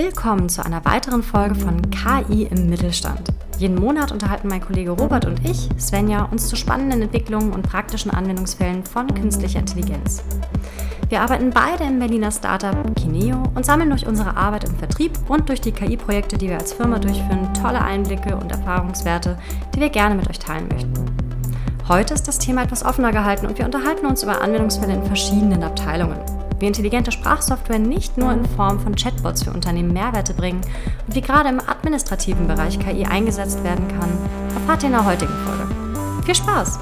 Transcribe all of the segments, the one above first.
Willkommen zu einer weiteren Folge von KI im Mittelstand. Jeden Monat unterhalten mein Kollege Robert und ich, Svenja, uns zu spannenden Entwicklungen und praktischen Anwendungsfällen von künstlicher Intelligenz. Wir arbeiten beide im Berliner Startup Kineo und sammeln durch unsere Arbeit im Vertrieb und durch die KI-Projekte, die wir als Firma durchführen, tolle Einblicke und Erfahrungswerte, die wir gerne mit euch teilen möchten. Heute ist das Thema etwas offener gehalten und wir unterhalten uns über Anwendungsfälle in verschiedenen Abteilungen wie intelligente Sprachsoftware nicht nur in Form von Chatbots für Unternehmen Mehrwerte bringen und wie gerade im administrativen Bereich KI eingesetzt werden kann, erfahrt ihr in der heutigen Folge. Viel Spaß!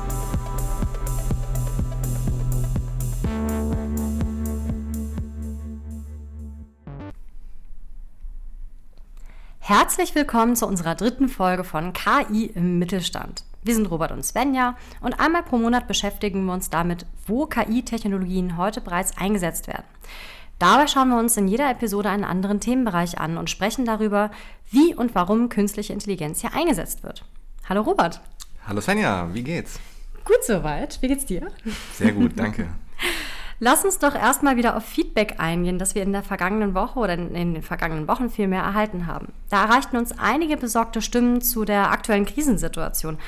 Herzlich willkommen zu unserer dritten Folge von KI im Mittelstand. Wir sind Robert und Svenja und einmal pro Monat beschäftigen wir uns damit, wo KI-Technologien heute bereits eingesetzt werden. Dabei schauen wir uns in jeder Episode einen anderen Themenbereich an und sprechen darüber, wie und warum künstliche Intelligenz hier eingesetzt wird. Hallo Robert. Hallo Svenja, wie geht's? Gut soweit. Wie geht's dir? Sehr gut, danke. Lass uns doch erstmal wieder auf Feedback eingehen, das wir in der vergangenen Woche oder in den vergangenen Wochen vielmehr erhalten haben. Da erreichten uns einige besorgte Stimmen zu der aktuellen Krisensituation.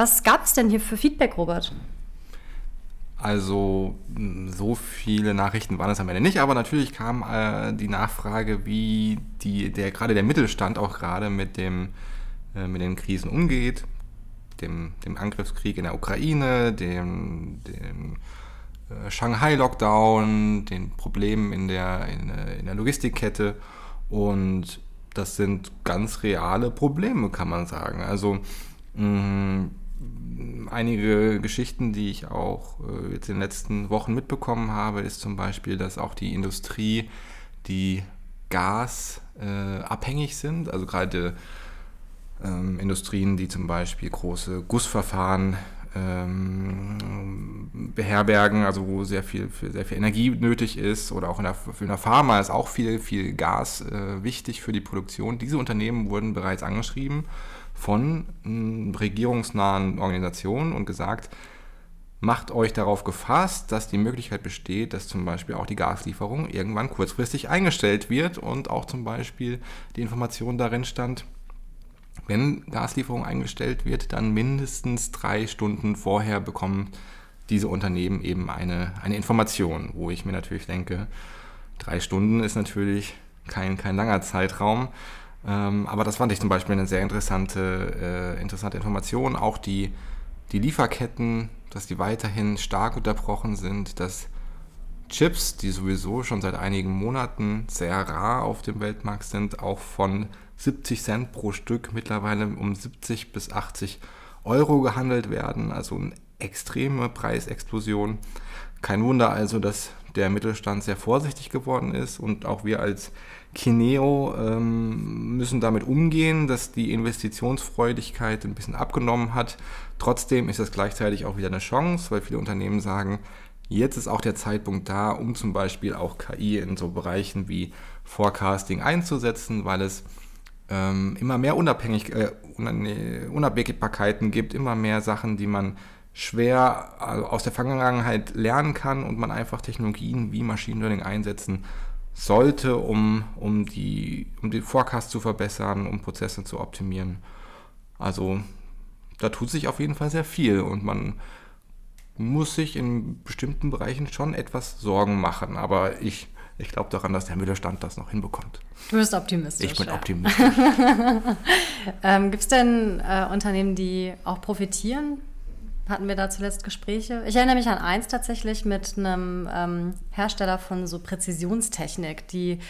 Was gab es denn hier für Feedback, Robert? Also so viele Nachrichten waren es am Ende nicht, aber natürlich kam äh, die Nachfrage, wie die, der, gerade der Mittelstand auch gerade mit, dem, äh, mit den Krisen umgeht, dem, dem Angriffskrieg in der Ukraine, dem, dem äh, Shanghai-Lockdown, den Problemen in der, in, äh, in der Logistikkette und das sind ganz reale Probleme, kann man sagen. Also mh, einige Geschichten, die ich auch äh, jetzt in den letzten Wochen mitbekommen habe, ist zum Beispiel, dass auch die Industrie, die Gas äh, abhängig sind, also gerade ähm, Industrien, die zum Beispiel große Gussverfahren ähm, beherbergen, also wo sehr viel, sehr viel Energie nötig ist oder auch in der, für eine Pharma ist auch viel, viel Gas äh, wichtig für die Produktion. Diese Unternehmen wurden bereits angeschrieben von hm, regierungsnahen Organisationen und gesagt, macht euch darauf gefasst, dass die Möglichkeit besteht, dass zum Beispiel auch die Gaslieferung irgendwann kurzfristig eingestellt wird und auch zum Beispiel die Information darin stand, wenn Gaslieferung eingestellt wird, dann mindestens drei Stunden vorher bekommen diese Unternehmen eben eine, eine Information, wo ich mir natürlich denke, drei Stunden ist natürlich kein, kein langer Zeitraum. Ähm, aber das fand ich zum Beispiel eine sehr interessante, äh, interessante Information. Auch die, die Lieferketten, dass die weiterhin stark unterbrochen sind, dass Chips, die sowieso schon seit einigen Monaten sehr rar auf dem Weltmarkt sind, auch von 70 Cent pro Stück mittlerweile um 70 bis 80 Euro gehandelt werden. Also eine extreme Preisexplosion. Kein Wunder also, dass der Mittelstand sehr vorsichtig geworden ist und auch wir als Kineo ähm, müssen damit umgehen, dass die Investitionsfreudigkeit ein bisschen abgenommen hat. Trotzdem ist das gleichzeitig auch wieder eine Chance, weil viele Unternehmen sagen, jetzt ist auch der Zeitpunkt da, um zum Beispiel auch KI in so Bereichen wie Forecasting einzusetzen, weil es ähm, immer mehr Unabhängig, äh, Unabwägbarkeiten gibt, immer mehr Sachen, die man schwer also aus der Vergangenheit lernen kann und man einfach Technologien wie Machine Learning einsetzen sollte, um, um, die, um den Forecast zu verbessern, um Prozesse zu optimieren. Also da tut sich auf jeden Fall sehr viel und man muss sich in bestimmten Bereichen schon etwas Sorgen machen. Aber ich, ich glaube daran, dass der Mittelstand das noch hinbekommt. Du bist optimistisch. Ich bin ja. optimistisch. ähm, Gibt es denn äh, Unternehmen, die auch profitieren hatten wir da zuletzt Gespräche. Ich erinnere mich an eins tatsächlich mit einem ähm, Hersteller von so Präzisionstechnik, die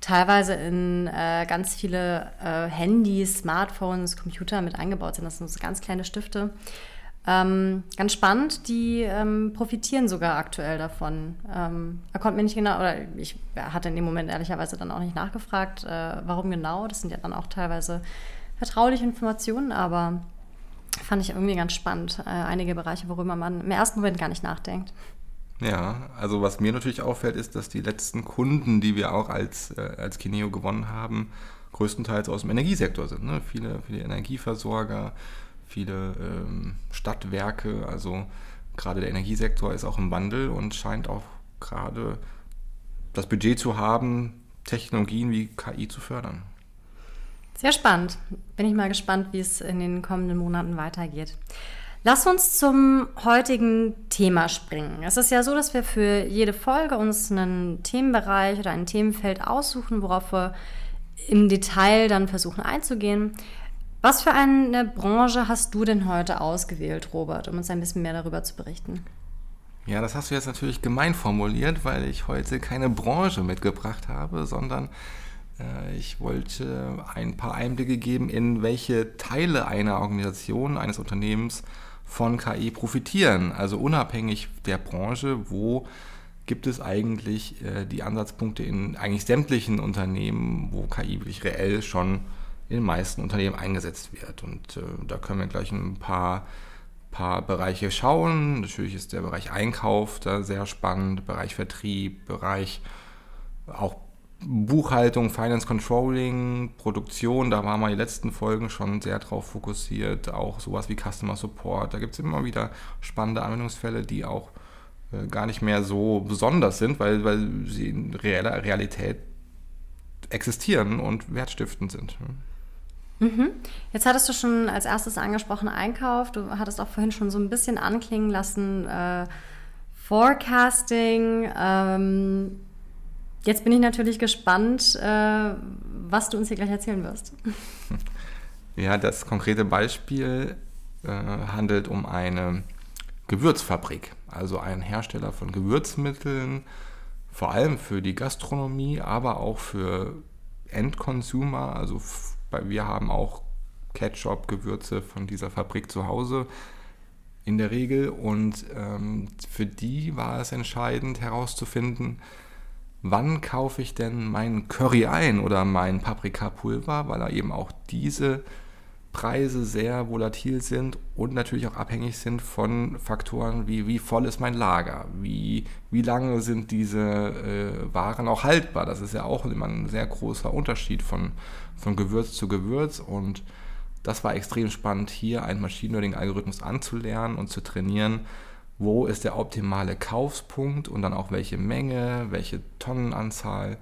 teilweise in äh, ganz viele äh, Handys, Smartphones, Computer mit eingebaut sind. Das sind so ganz kleine Stifte. Ähm, ganz spannend, die ähm, profitieren sogar aktuell davon. Ähm, er konnte mir nicht genau, oder ich hatte in dem Moment ehrlicherweise dann auch nicht nachgefragt, äh, warum genau. Das sind ja dann auch teilweise vertrauliche Informationen, aber fand ich irgendwie ganz spannend. Äh, einige Bereiche, worüber man im ersten Moment gar nicht nachdenkt. Ja, also was mir natürlich auffällt, ist, dass die letzten Kunden, die wir auch als, äh, als Kineo gewonnen haben, größtenteils aus dem Energiesektor sind. Ne? Viele, viele Energieversorger, viele ähm, Stadtwerke, also gerade der Energiesektor ist auch im Wandel und scheint auch gerade das Budget zu haben, Technologien wie KI zu fördern. Sehr spannend. Bin ich mal gespannt, wie es in den kommenden Monaten weitergeht. Lass uns zum heutigen Thema springen. Es ist ja so, dass wir für jede Folge uns einen Themenbereich oder ein Themenfeld aussuchen, worauf wir im Detail dann versuchen einzugehen. Was für eine Branche hast du denn heute ausgewählt, Robert, um uns ein bisschen mehr darüber zu berichten? Ja, das hast du jetzt natürlich gemein formuliert, weil ich heute keine Branche mitgebracht habe, sondern ich wollte ein paar Einblicke geben, in welche Teile einer Organisation, eines Unternehmens von KI profitieren. Also unabhängig der Branche, wo gibt es eigentlich äh, die Ansatzpunkte in eigentlich sämtlichen Unternehmen, wo KI wirklich reell schon in den meisten Unternehmen eingesetzt wird. Und äh, da können wir gleich ein paar, paar Bereiche schauen. Natürlich ist der Bereich Einkauf da sehr spannend, Bereich Vertrieb, Bereich auch Buchhaltung, Finance Controlling, Produktion, da waren wir die letzten Folgen schon sehr drauf fokussiert, auch sowas wie Customer Support. Da gibt es immer wieder spannende Anwendungsfälle, die auch äh, gar nicht mehr so besonders sind, weil, weil sie in reeller Realität existieren und wertstiftend sind. Mhm. Jetzt hattest du schon als erstes angesprochen Einkauf. Du hattest auch vorhin schon so ein bisschen anklingen lassen, äh, Forecasting. Ähm Jetzt bin ich natürlich gespannt, äh, was du uns hier gleich erzählen wirst. Ja, das konkrete Beispiel äh, handelt um eine Gewürzfabrik, also ein Hersteller von Gewürzmitteln, vor allem für die Gastronomie, aber auch für Endconsumer. Also wir haben auch Ketchup, Gewürze von dieser Fabrik zu Hause in der Regel. Und ähm, für die war es entscheidend herauszufinden, wann kaufe ich denn meinen Curry ein oder mein Paprikapulver, weil er eben auch diese Preise sehr volatil sind und natürlich auch abhängig sind von Faktoren wie wie voll ist mein Lager, wie, wie lange sind diese äh, Waren auch haltbar. Das ist ja auch immer ein sehr großer Unterschied von, von Gewürz zu Gewürz und das war extrem spannend, hier einen Machine Learning-Algorithmus anzulernen und zu trainieren, wo ist der optimale Kaufspunkt und dann auch welche Menge, welche Tonnenanzahl.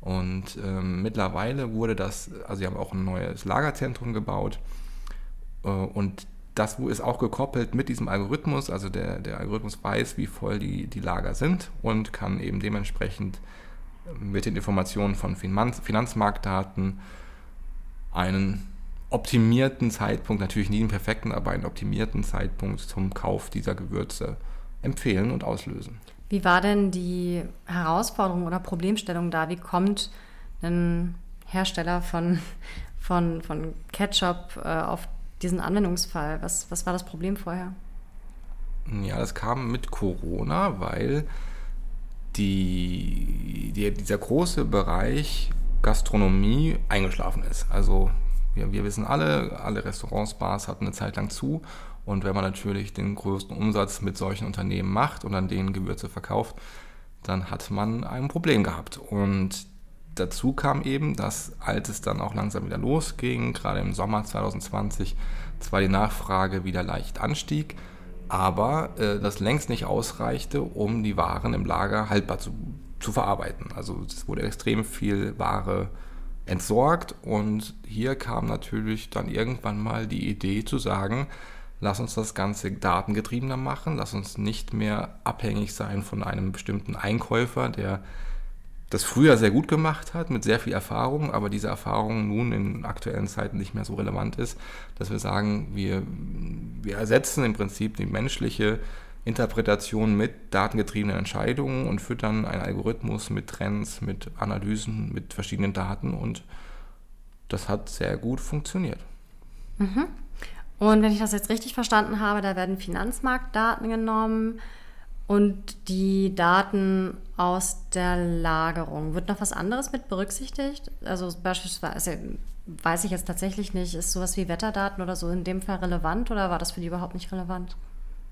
Und ähm, mittlerweile wurde das, also sie haben auch ein neues Lagerzentrum gebaut äh, und das ist auch gekoppelt mit diesem Algorithmus. Also der, der Algorithmus weiß, wie voll die, die Lager sind und kann eben dementsprechend mit den Informationen von Finanz, Finanzmarktdaten einen optimierten Zeitpunkt, natürlich nie einen perfekten, aber einen optimierten Zeitpunkt zum Kauf dieser Gewürze empfehlen und auslösen. Wie war denn die Herausforderung oder Problemstellung da? Wie kommt ein Hersteller von, von, von Ketchup äh, auf diesen Anwendungsfall? Was, was war das Problem vorher? Ja, das kam mit Corona, weil die, die, dieser große Bereich Gastronomie eingeschlafen ist. Also wir, wir wissen alle, alle Restaurants, Bars hatten eine Zeit lang zu. Und wenn man natürlich den größten Umsatz mit solchen Unternehmen macht und an denen Gewürze verkauft, dann hat man ein Problem gehabt. Und dazu kam eben, dass als es dann auch langsam wieder losging, gerade im Sommer 2020, zwar die Nachfrage wieder leicht anstieg, aber äh, das längst nicht ausreichte, um die Waren im Lager haltbar zu, zu verarbeiten. Also es wurde extrem viel Ware entsorgt. Und hier kam natürlich dann irgendwann mal die Idee zu sagen, lass uns das Ganze datengetriebener machen, lass uns nicht mehr abhängig sein von einem bestimmten Einkäufer, der das früher sehr gut gemacht hat, mit sehr viel Erfahrung, aber diese Erfahrung nun in aktuellen Zeiten nicht mehr so relevant ist, dass wir sagen, wir, wir ersetzen im Prinzip die menschliche Interpretation mit datengetriebenen Entscheidungen und füttern einen Algorithmus mit Trends, mit Analysen, mit verschiedenen Daten und das hat sehr gut funktioniert. Mhm. Und wenn ich das jetzt richtig verstanden habe, da werden Finanzmarktdaten genommen und die Daten aus der Lagerung. Wird noch was anderes mit berücksichtigt? Also beispielsweise, weiß ich jetzt tatsächlich nicht, ist sowas wie Wetterdaten oder so in dem Fall relevant oder war das für die überhaupt nicht relevant?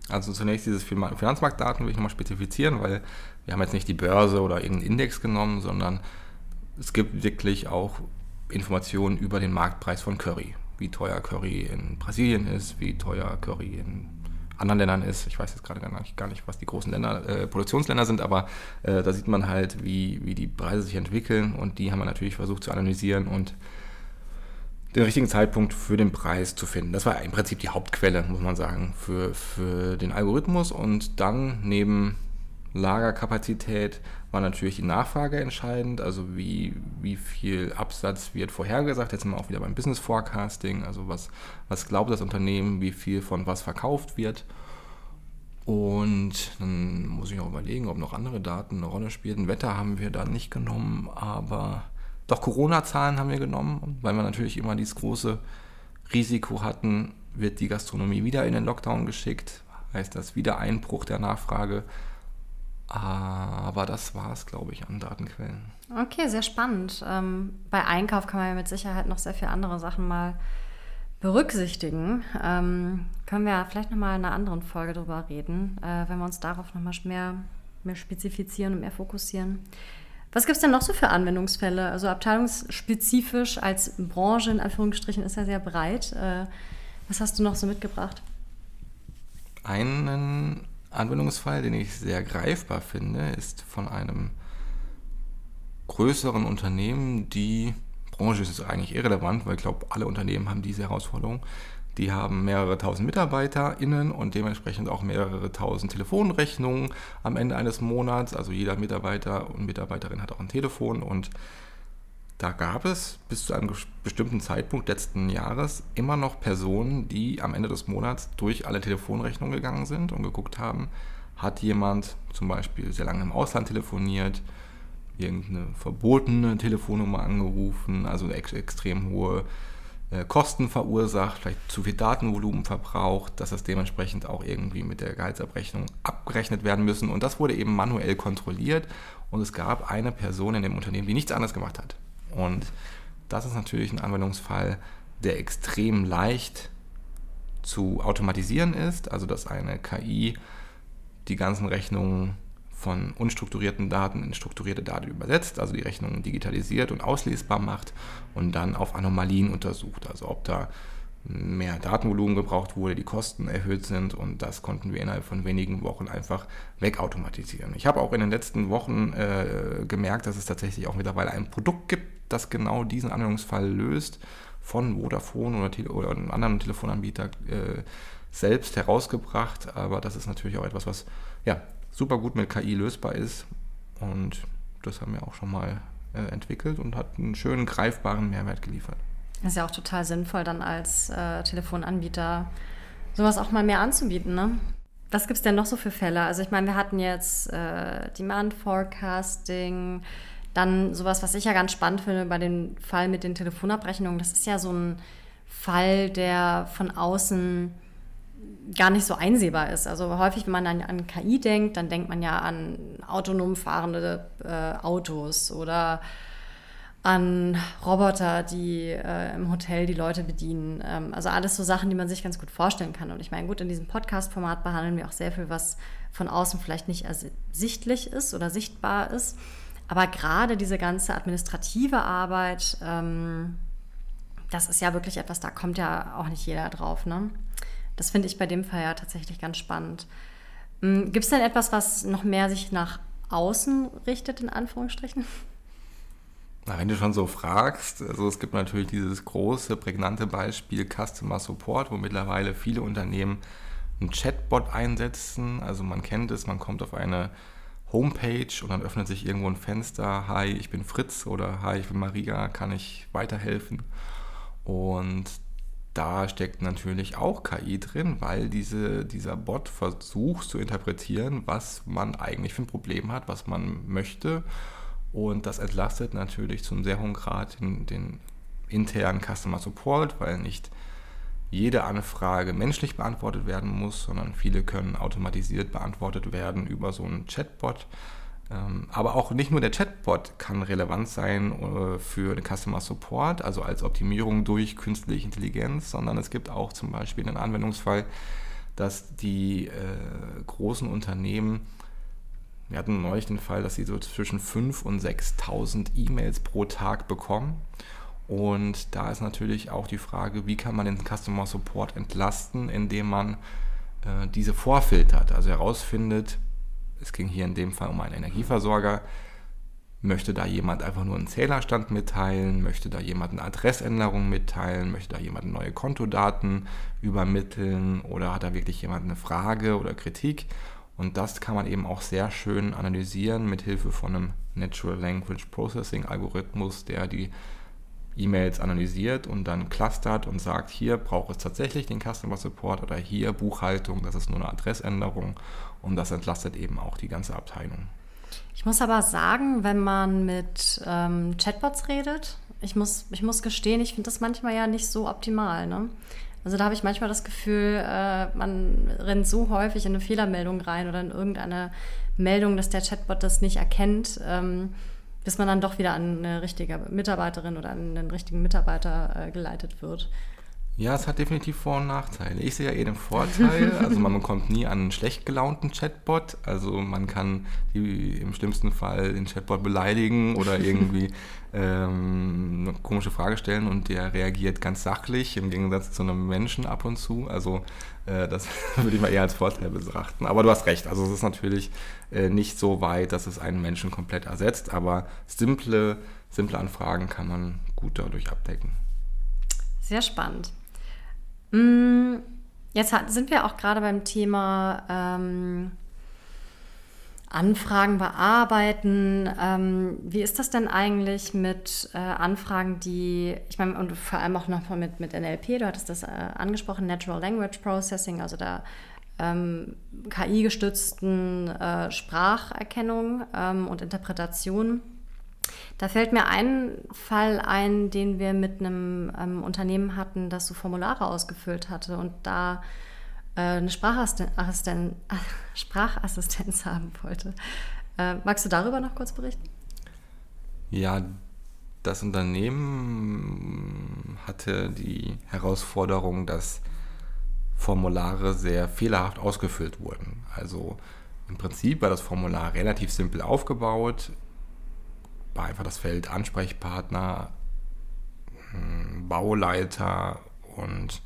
Also zunächst dieses Finanzmarktdaten will ich nochmal spezifizieren, weil wir haben jetzt nicht die Börse oder irgendeinen Index genommen, sondern es gibt wirklich auch Informationen über den Marktpreis von Curry. Wie teuer Curry in Brasilien ist, wie teuer Curry in anderen Ländern ist. Ich weiß jetzt gerade gar nicht, was die großen Länder, äh, Produktionsländer sind, aber äh, da sieht man halt, wie, wie die Preise sich entwickeln und die haben wir natürlich versucht zu analysieren und den richtigen Zeitpunkt für den Preis zu finden. Das war im Prinzip die Hauptquelle, muss man sagen, für, für den Algorithmus. Und dann neben Lagerkapazität war natürlich die Nachfrage entscheidend, also wie, wie viel Absatz wird vorhergesagt. Jetzt sind wir auch wieder beim Business Forecasting, also was, was glaubt das Unternehmen, wie viel von was verkauft wird. Und dann muss ich noch überlegen, ob noch andere Daten eine Rolle spielen. Wetter haben wir da nicht genommen, aber doch Corona-Zahlen haben wir genommen, weil wir natürlich immer dieses große Risiko hatten, wird die Gastronomie wieder in den Lockdown geschickt, heißt das wieder Einbruch der Nachfrage. Aber das war es, glaube ich, an Datenquellen. Okay, sehr spannend. Ähm, bei Einkauf kann man ja mit Sicherheit noch sehr viele andere Sachen mal berücksichtigen. Ähm, können wir vielleicht nochmal in einer anderen Folge drüber reden, äh, wenn wir uns darauf nochmal mehr, mehr spezifizieren und mehr fokussieren. Was gibt es denn noch so für Anwendungsfälle? Also abteilungsspezifisch als Branche in Anführungsstrichen ist ja sehr breit. Äh, was hast du noch so mitgebracht? Einen Anwendungsfall, den ich sehr greifbar finde, ist von einem größeren Unternehmen, die Branche ist eigentlich irrelevant, weil ich glaube, alle Unternehmen haben diese Herausforderung. Die haben mehrere tausend MitarbeiterInnen und dementsprechend auch mehrere tausend Telefonrechnungen am Ende eines Monats. Also jeder Mitarbeiter und Mitarbeiterin hat auch ein Telefon und da gab es bis zu einem bestimmten Zeitpunkt letzten Jahres immer noch Personen, die am Ende des Monats durch alle Telefonrechnungen gegangen sind und geguckt haben, hat jemand zum Beispiel sehr lange im Ausland telefoniert, irgendeine verbotene Telefonnummer angerufen, also eine ex extrem hohe Kosten verursacht, vielleicht zu viel Datenvolumen verbraucht, dass das dementsprechend auch irgendwie mit der Gehaltsabrechnung abgerechnet werden müssen. Und das wurde eben manuell kontrolliert und es gab eine Person in dem Unternehmen, die nichts anderes gemacht hat. Und das ist natürlich ein Anwendungsfall, der extrem leicht zu automatisieren ist, also dass eine KI die ganzen Rechnungen von unstrukturierten Daten in strukturierte Daten übersetzt, also die Rechnungen digitalisiert und auslesbar macht und dann auf Anomalien untersucht, also ob da mehr Datenvolumen gebraucht wurde, die Kosten erhöht sind und das konnten wir innerhalb von wenigen Wochen einfach wegautomatisieren. Ich habe auch in den letzten Wochen äh, gemerkt, dass es tatsächlich auch mittlerweile ein Produkt gibt, das genau diesen Anwendungsfall löst, von Vodafone oder, oder einem anderen Telefonanbieter äh, selbst herausgebracht, aber das ist natürlich auch etwas, was ja, super gut mit KI lösbar ist. Und das haben wir auch schon mal äh, entwickelt und hat einen schönen greifbaren Mehrwert geliefert. Das ist ja auch total sinnvoll, dann als äh, Telefonanbieter sowas auch mal mehr anzubieten. Ne? Was gibt es denn noch so für Fälle? Also ich meine, wir hatten jetzt äh, Demand Forecasting, dann sowas, was ich ja ganz spannend finde bei dem Fall mit den Telefonabrechnungen. Das ist ja so ein Fall, der von außen gar nicht so einsehbar ist. Also häufig, wenn man an, an KI denkt, dann denkt man ja an autonom fahrende äh, Autos oder an Roboter, die äh, im Hotel die Leute bedienen. Ähm, also alles so Sachen, die man sich ganz gut vorstellen kann. Und ich meine, gut, in diesem Podcast-Format behandeln wir auch sehr viel, was von außen vielleicht nicht ersichtlich ist oder sichtbar ist. Aber gerade diese ganze administrative Arbeit, ähm, das ist ja wirklich etwas, da kommt ja auch nicht jeder drauf. Ne? Das finde ich bei dem Fall ja tatsächlich ganz spannend. Hm, Gibt es denn etwas, was noch mehr sich nach außen richtet, in Anführungsstrichen? Na, wenn du schon so fragst, also es gibt natürlich dieses große, prägnante Beispiel Customer Support, wo mittlerweile viele Unternehmen einen Chatbot einsetzen. Also man kennt es, man kommt auf eine Homepage und dann öffnet sich irgendwo ein Fenster. Hi, ich bin Fritz oder Hi, ich bin Maria, kann ich weiterhelfen? Und da steckt natürlich auch KI drin, weil diese, dieser Bot versucht zu interpretieren, was man eigentlich für ein Problem hat, was man möchte. Und das entlastet natürlich zum sehr hohen Grad den, den internen Customer Support, weil nicht jede Anfrage menschlich beantwortet werden muss, sondern viele können automatisiert beantwortet werden über so einen Chatbot. Ähm, aber auch nicht nur der Chatbot kann relevant sein äh, für den Customer Support, also als Optimierung durch künstliche Intelligenz, sondern es gibt auch zum Beispiel einen Anwendungsfall, dass die äh, großen Unternehmen, wir hatten neulich den Fall, dass sie so zwischen 5.000 und 6.000 E-Mails pro Tag bekommen. Und da ist natürlich auch die Frage, wie kann man den Customer Support entlasten, indem man äh, diese vorfiltert, also herausfindet, es ging hier in dem Fall um einen Energieversorger, möchte da jemand einfach nur einen Zählerstand mitteilen, möchte da jemand eine Adressänderung mitteilen, möchte da jemand neue Kontodaten übermitteln? Oder hat da wirklich jemand eine Frage oder Kritik? Und das kann man eben auch sehr schön analysieren mit Hilfe von einem Natural Language Processing Algorithmus, der die E-Mails analysiert und dann clustert und sagt, hier braucht es tatsächlich den Customer Support oder hier Buchhaltung, das ist nur eine Adressänderung und das entlastet eben auch die ganze Abteilung. Ich muss aber sagen, wenn man mit ähm, Chatbots redet, ich muss, ich muss gestehen, ich finde das manchmal ja nicht so optimal. Ne? Also da habe ich manchmal das Gefühl, äh, man rennt so häufig in eine Fehlermeldung rein oder in irgendeine Meldung, dass der Chatbot das nicht erkennt, ähm, bis man dann doch wieder an eine richtige Mitarbeiterin oder an einen richtigen Mitarbeiter äh, geleitet wird. Ja, es hat definitiv Vor- und Nachteile. Ich sehe ja eh den Vorteil, also man bekommt nie einen schlecht gelaunten Chatbot, also man kann die, im schlimmsten Fall den Chatbot beleidigen oder irgendwie ähm, eine komische Frage stellen und der reagiert ganz sachlich im Gegensatz zu einem Menschen ab und zu. Also äh, das würde ich mal eher als Vorteil betrachten. Aber du hast recht, also es ist natürlich äh, nicht so weit, dass es einen Menschen komplett ersetzt, aber simple, simple Anfragen kann man gut dadurch abdecken. Sehr spannend. Mm, jetzt sind wir auch gerade beim Thema ähm, Anfragen bearbeiten. Ähm, wie ist das denn eigentlich mit äh, Anfragen, die, ich meine, und vor allem auch noch mit, mit NLP, du hattest das äh, angesprochen, Natural Language Processing, also der ähm, KI-gestützten äh, Spracherkennung ähm, und Interpretation. Da fällt mir ein Fall ein, den wir mit einem ähm, Unternehmen hatten, das so Formulare ausgefüllt hatte und da äh, eine Sprachassisten Sprachassistenz haben wollte. Äh, magst du darüber noch kurz berichten? Ja, das Unternehmen hatte die Herausforderung, dass Formulare sehr fehlerhaft ausgefüllt wurden. Also im Prinzip war das Formular relativ simpel aufgebaut war einfach das Feld Ansprechpartner, hm, Bauleiter und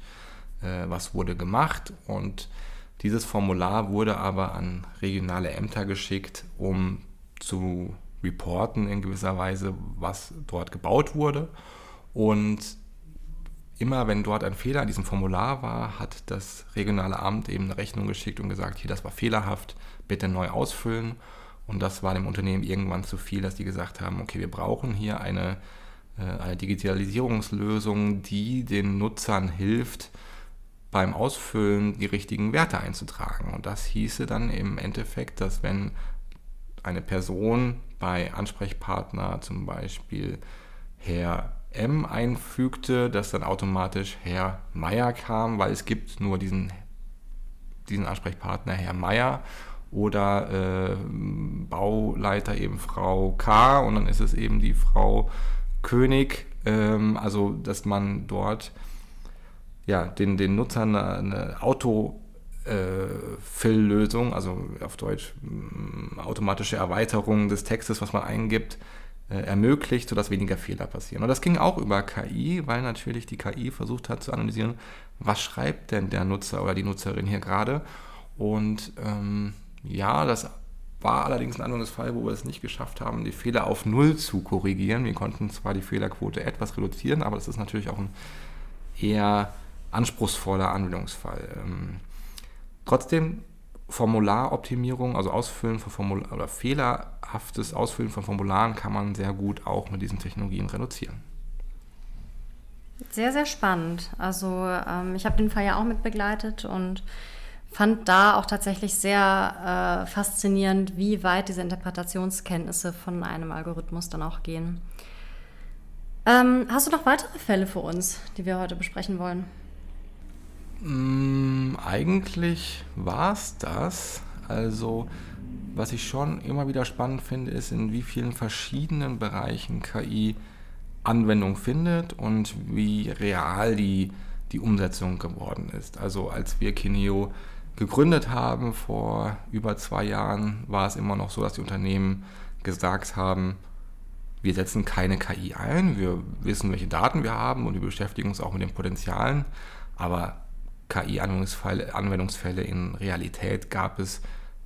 äh, was wurde gemacht. Und dieses Formular wurde aber an regionale Ämter geschickt, um zu reporten in gewisser Weise, was dort gebaut wurde. Und immer wenn dort ein Fehler an diesem Formular war, hat das regionale Amt eben eine Rechnung geschickt und gesagt, hier, das war fehlerhaft, bitte neu ausfüllen. Und das war dem Unternehmen irgendwann zu viel, dass die gesagt haben, okay, wir brauchen hier eine, äh, eine Digitalisierungslösung, die den Nutzern hilft, beim Ausfüllen die richtigen Werte einzutragen. Und das hieße dann im Endeffekt, dass wenn eine Person bei Ansprechpartner zum Beispiel Herr M einfügte, dass dann automatisch Herr Meier kam, weil es gibt nur diesen, diesen Ansprechpartner Herr Meier oder äh, Bauleiter eben Frau K. und dann ist es eben die Frau König. Ähm, also, dass man dort ja, den, den Nutzern eine, eine Auto- Fill-Lösung, also auf Deutsch mm, automatische Erweiterung des Textes, was man eingibt, äh, ermöglicht, sodass weniger Fehler passieren. Und das ging auch über KI, weil natürlich die KI versucht hat zu analysieren, was schreibt denn der Nutzer oder die Nutzerin hier gerade. Und ähm, ja, das war allerdings ein anderes Fall, wo wir es nicht geschafft haben, die Fehler auf Null zu korrigieren. Wir konnten zwar die Fehlerquote etwas reduzieren, aber das ist natürlich auch ein eher anspruchsvoller Anwendungsfall. Ähm, trotzdem Formularoptimierung, also Ausfüllen von Formular oder fehlerhaftes Ausfüllen von Formularen kann man sehr gut auch mit diesen Technologien reduzieren. Sehr, sehr spannend. Also ähm, ich habe den Fall ja auch mit begleitet und fand da auch tatsächlich sehr äh, faszinierend, wie weit diese Interpretationskenntnisse von einem Algorithmus dann auch gehen. Ähm, hast du noch weitere Fälle für uns, die wir heute besprechen wollen? Mm, eigentlich war es das. Also, was ich schon immer wieder spannend finde, ist, in wie vielen verschiedenen Bereichen KI Anwendung findet und wie real die, die Umsetzung geworden ist. Also, als wir Kineo gegründet haben. Vor über zwei Jahren, war es immer noch so, dass die Unternehmen gesagt haben, wir setzen keine KI ein, wir wissen, welche Daten wir haben und wir beschäftigen uns auch mit den Potenzialen, aber KI-Anwendungsfälle in Realität gab es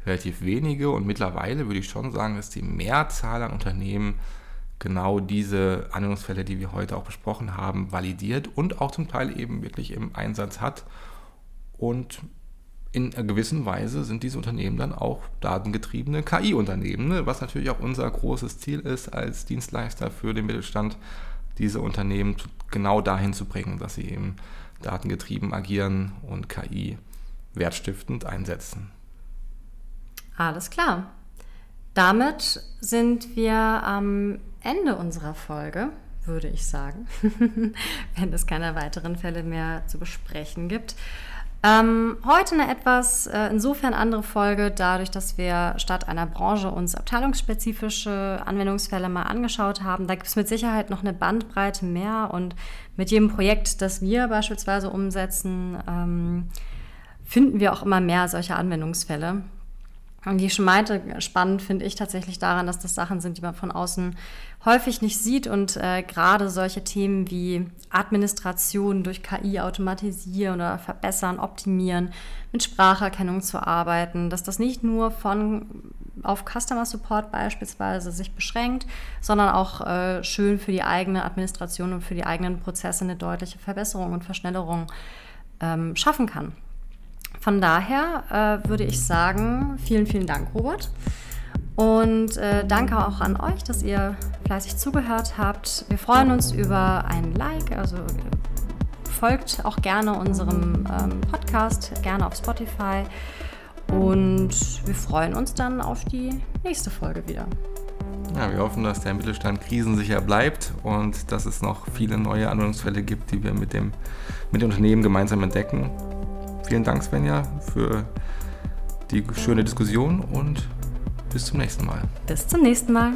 relativ wenige. Und mittlerweile würde ich schon sagen, dass die Mehrzahl an Unternehmen genau diese Anwendungsfälle, die wir heute auch besprochen haben, validiert und auch zum Teil eben wirklich im Einsatz hat. Und in einer gewissen Weise sind diese Unternehmen dann auch datengetriebene KI-Unternehmen, ne? was natürlich auch unser großes Ziel ist als Dienstleister für den Mittelstand, diese Unternehmen genau dahin zu bringen, dass sie eben datengetrieben agieren und KI wertstiftend einsetzen. Alles klar. Damit sind wir am Ende unserer Folge, würde ich sagen, wenn es keine weiteren Fälle mehr zu besprechen gibt. Ähm, heute eine etwas äh, insofern andere Folge, dadurch, dass wir statt einer Branche uns abteilungsspezifische Anwendungsfälle mal angeschaut haben. Da gibt es mit Sicherheit noch eine Bandbreite mehr und mit jedem Projekt, das wir beispielsweise umsetzen, ähm, finden wir auch immer mehr solcher Anwendungsfälle. Und wie ich schon meinte, spannend finde ich tatsächlich daran, dass das Sachen sind, die man von außen häufig nicht sieht und äh, gerade solche Themen wie Administration durch KI automatisieren oder verbessern, optimieren, mit Spracherkennung zu arbeiten, dass das nicht nur von auf Customer Support beispielsweise sich beschränkt, sondern auch äh, schön für die eigene Administration und für die eigenen Prozesse eine deutliche Verbesserung und Verschnellerung ähm, schaffen kann. Von daher äh, würde ich sagen, vielen, vielen Dank, Robert. Und äh, danke auch an euch, dass ihr fleißig zugehört habt. Wir freuen uns über ein Like, also folgt auch gerne unserem ähm, Podcast, gerne auf Spotify. Und wir freuen uns dann auf die nächste Folge wieder. Ja, wir hoffen, dass der Mittelstand krisensicher bleibt und dass es noch viele neue Anwendungsfälle gibt, die wir mit dem, mit dem Unternehmen gemeinsam entdecken. Vielen Dank, Svenja, für die schöne Diskussion und bis zum nächsten Mal. Bis zum nächsten Mal.